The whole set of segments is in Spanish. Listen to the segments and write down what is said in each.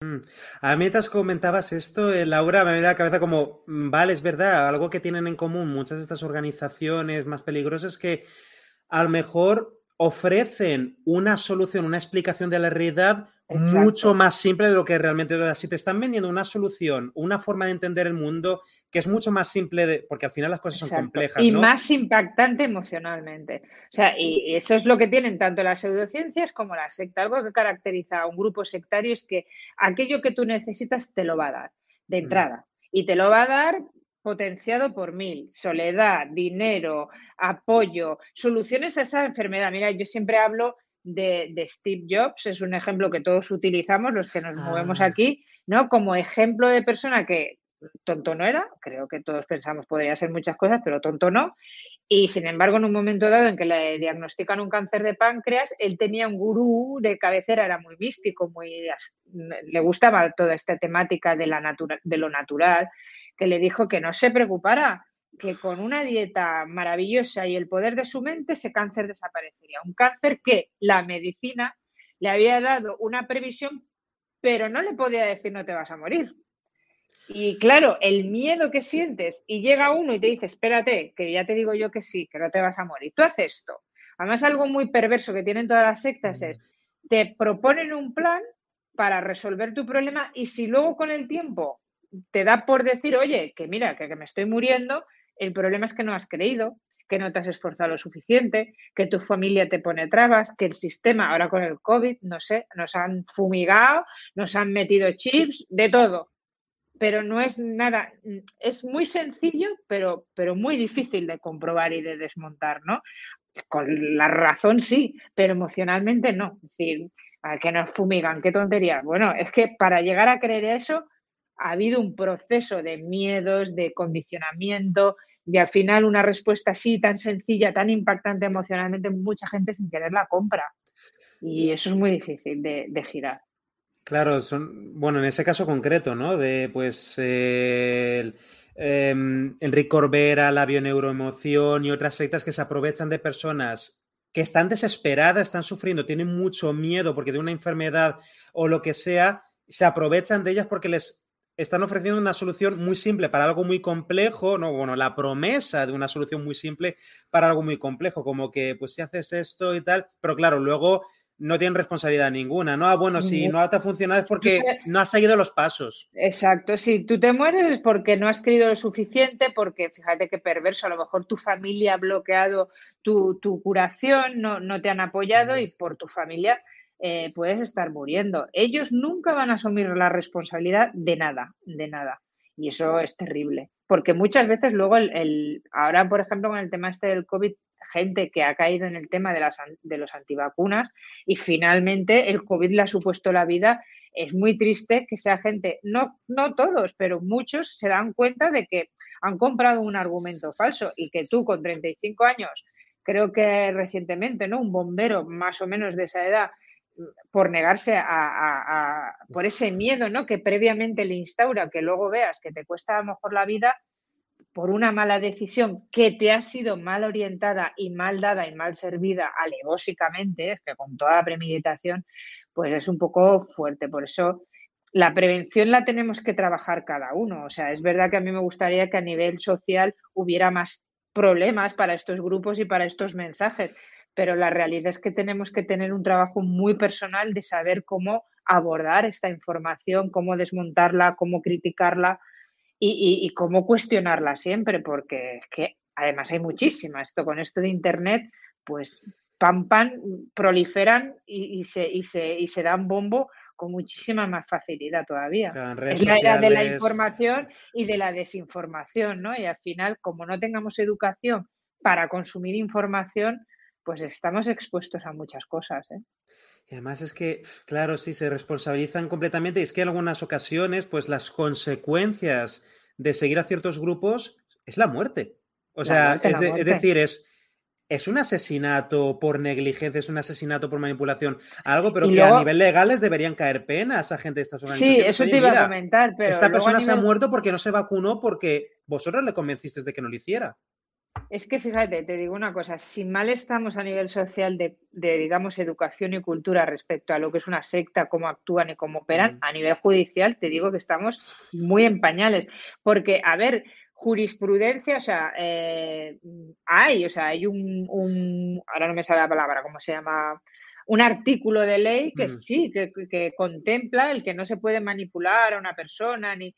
Mm. A mientras comentabas esto, eh, Laura, me da la cabeza como, mm, vale, es verdad, algo que tienen en común muchas de estas organizaciones más peligrosas que a lo mejor ofrecen una solución, una explicación de la realidad mucho más simple de lo que realmente es. Si te están vendiendo una solución, una forma de entender el mundo que es mucho más simple, de, porque al final las cosas son complejas. Y más impactante emocionalmente. O sea, y eso es lo que tienen tanto las pseudociencias como la secta. Algo que caracteriza a un grupo sectario es que aquello que tú necesitas te lo va a dar de entrada. Y te lo va a dar potenciado por mil, soledad, dinero, apoyo, soluciones a esa enfermedad. Mira, yo siempre hablo de, Steve Jobs, es un ejemplo que todos utilizamos, los que nos movemos ah. aquí, ¿no? Como ejemplo de persona que tonto no era, creo que todos pensamos podría ser muchas cosas, pero tonto no. Y sin embargo, en un momento dado en que le diagnostican un cáncer de páncreas, él tenía un gurú de cabecera, era muy místico, muy le gustaba toda esta temática de, la de lo natural, que le dijo que no se preocupara, que con una dieta maravillosa y el poder de su mente ese cáncer desaparecería. Un cáncer que la medicina le había dado una previsión, pero no le podía decir no te vas a morir. Y claro, el miedo que sientes y llega uno y te dice, espérate, que ya te digo yo que sí, que no te vas a morir. Tú haces esto. Además, algo muy perverso que tienen todas las sectas es, te proponen un plan para resolver tu problema y si luego con el tiempo te da por decir, oye, que mira, que, que me estoy muriendo, el problema es que no has creído, que no te has esforzado lo suficiente, que tu familia te pone trabas, que el sistema, ahora con el COVID, no sé, nos han fumigado, nos han metido chips, de todo. Pero no es nada, es muy sencillo, pero, pero muy difícil de comprobar y de desmontar, ¿no? Con la razón sí, pero emocionalmente no. Es decir, a que nos fumigan, qué tontería. Bueno, es que para llegar a creer eso, ha habido un proceso de miedos, de condicionamiento y al final una respuesta así tan sencilla, tan impactante emocionalmente, mucha gente sin querer la compra. Y eso es muy difícil de, girar. Claro, son, bueno, en ese caso concreto, ¿no? De pues el, em, Enrique Corbera, la bioneuroemoción y otras sectas que se aprovechan de personas que están desesperadas, están sufriendo, tienen mucho miedo porque de una enfermedad o lo que sea, se aprovechan de ellas porque les están ofreciendo una solución muy simple para algo muy complejo, no, bueno, la promesa de una solución muy simple para algo muy complejo, como que pues si haces esto y tal, pero claro, luego no tienen responsabilidad ninguna, ¿no? Ah, bueno, si no ha funcionado es porque no has seguido los pasos. Exacto, si tú te mueres es porque no has querido lo suficiente, porque fíjate qué perverso, a lo mejor tu familia ha bloqueado tu, curación, no, no te han apoyado y por tu familia eh, puedes estar muriendo. Ellos nunca van a asumir la responsabilidad de nada, de nada. Y eso es terrible, porque muchas veces luego, el, ahora por ejemplo con el tema este del COVID, gente que ha caído en el tema de, las, de los antivacunas y finalmente el COVID le ha supuesto la vida. Es muy triste que sea gente, no, no todos, pero muchos se dan cuenta de que han comprado un argumento falso y que tú con 35 años, creo que recientemente, ¿no? Un bombero más o menos de esa edad por negarse a, por ese miedo ¿no? que previamente le instaura, que luego veas que te cuesta a lo mejor la vida por una mala decisión que te ha sido mal orientada y mal dada y mal servida alevosicamente, que con toda la premeditación, pues es un poco fuerte. Por eso la prevención la tenemos que trabajar cada uno. O sea, es verdad que a mí me gustaría que a nivel social hubiera más problemas para estos grupos y para estos mensajes, pero la realidad es que tenemos que tener un trabajo muy personal de saber cómo abordar esta información, cómo desmontarla, cómo criticarla y, cómo cuestionarla siempre, porque es que además hay muchísima. Esto con esto de Internet, pues pam, pam, proliferan y, se, y, se, y se dan bombo con muchísima más facilidad todavía. es la era de la información y de la desinformación, ¿no? Y al final, como no tengamos educación para consumir información, pues estamos expuestos a muchas cosas. ¿eh? Y además es que, claro, sí, se responsabilizan completamente. Y es que en algunas ocasiones, pues las consecuencias de seguir a ciertos grupos es la muerte. O sea, es, decir, es, es un asesinato por negligencia, es un asesinato por manipulación, algo, pero que a nivel legal les deberían caer penas a gente de estas organizaciones. Sí, eso te iba a comentar, pero. Esta persona se ha muerto porque no se vacunó porque vosotros le convencisteis de que no lo hiciera. Es que fíjate, te digo una cosa, si mal estamos a nivel social de, digamos, educación y cultura respecto a lo que es una secta, cómo actúan y cómo operan, a nivel judicial te digo que estamos muy en pañales. Porque, a ver, jurisprudencia, o sea, eh, hay, o sea, hay un, ahora no me sale la palabra, ¿cómo se llama? Un artículo de ley que sí, que, que, contempla el que no se puede manipular a una persona, ni,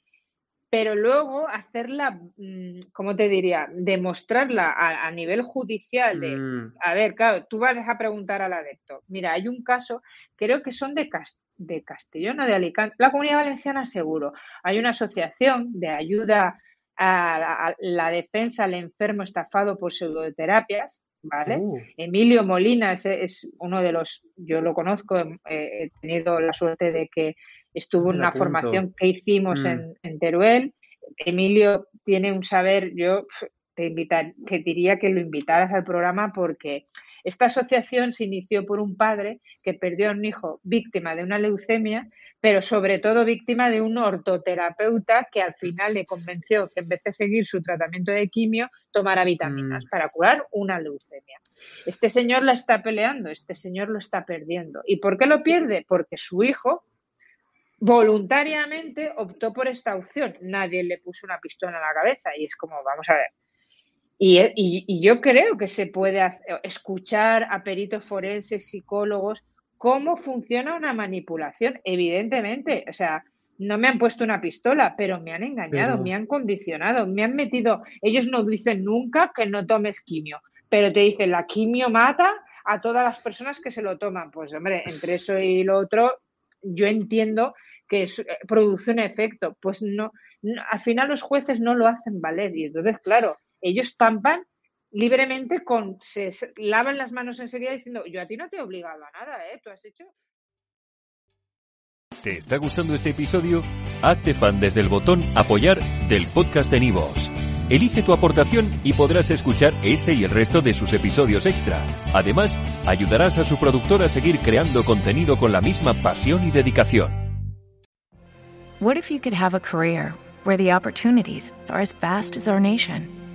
pero luego hacerla, mm, ¿cómo te diría? Demostrarla a, nivel judicial de, mm. a ver, claro, tú vas a preguntar al adepto, mira, hay un caso, creo que son de, de Castellón o de Alicante, la Comunidad Valenciana seguro, hay una asociación de ayuda a, la defensa al enfermo estafado por pseudoterapias, ¿vale? Uh. Emilio Molina es, uno de los, yo lo conozco, he tenido la suerte de que estuvo en una formación que hicimos mm. en, Teruel. Emilio tiene un saber, yo te, invitar, te diría que lo invitaras al programa porque esta asociación se inició por un padre que perdió a un hijo víctima de una leucemia, pero sobre todo víctima de un ortoterapeuta que al final le convenció que en vez de seguir su tratamiento de quimio, tomara vitaminas mm. para curar una leucemia. Este señor la está peleando, este señor lo está perdiendo. ¿Y por qué lo pierde? Porque su hijo voluntariamente optó por esta opción. Nadie le puso una pistola en la cabeza y es como, vamos a ver. Y, yo creo que se puede escuchar a peritos forenses, psicólogos, cómo funciona una manipulación. Evidentemente, o sea, no me han puesto una pistola, pero me han engañado, me han condicionado, me han metido. Ellos no dicen nunca que no tomes quimio, pero te dicen la quimio mata a todas las personas que se lo toman. Pues hombre, entre eso y lo otro, yo entiendo que eh, produce un efecto. Pues no, al final los jueces no lo hacen valer y entonces, claro, ellos pampan libremente con, se, lavan las manos enseguida diciendo, yo a ti no te he obligado a nada, ¿eh? Tú has hecho... ¿Te está gustando este episodio? Hazte fan desde el botón apoyar del podcast de Nivos. Elige tu aportación y podrás escuchar este y el resto de sus episodios extra. Además, ayudarás a su productor a seguir creando contenido con la misma pasión y dedicación. What if you could have a career where the opportunities are as vast as our nation,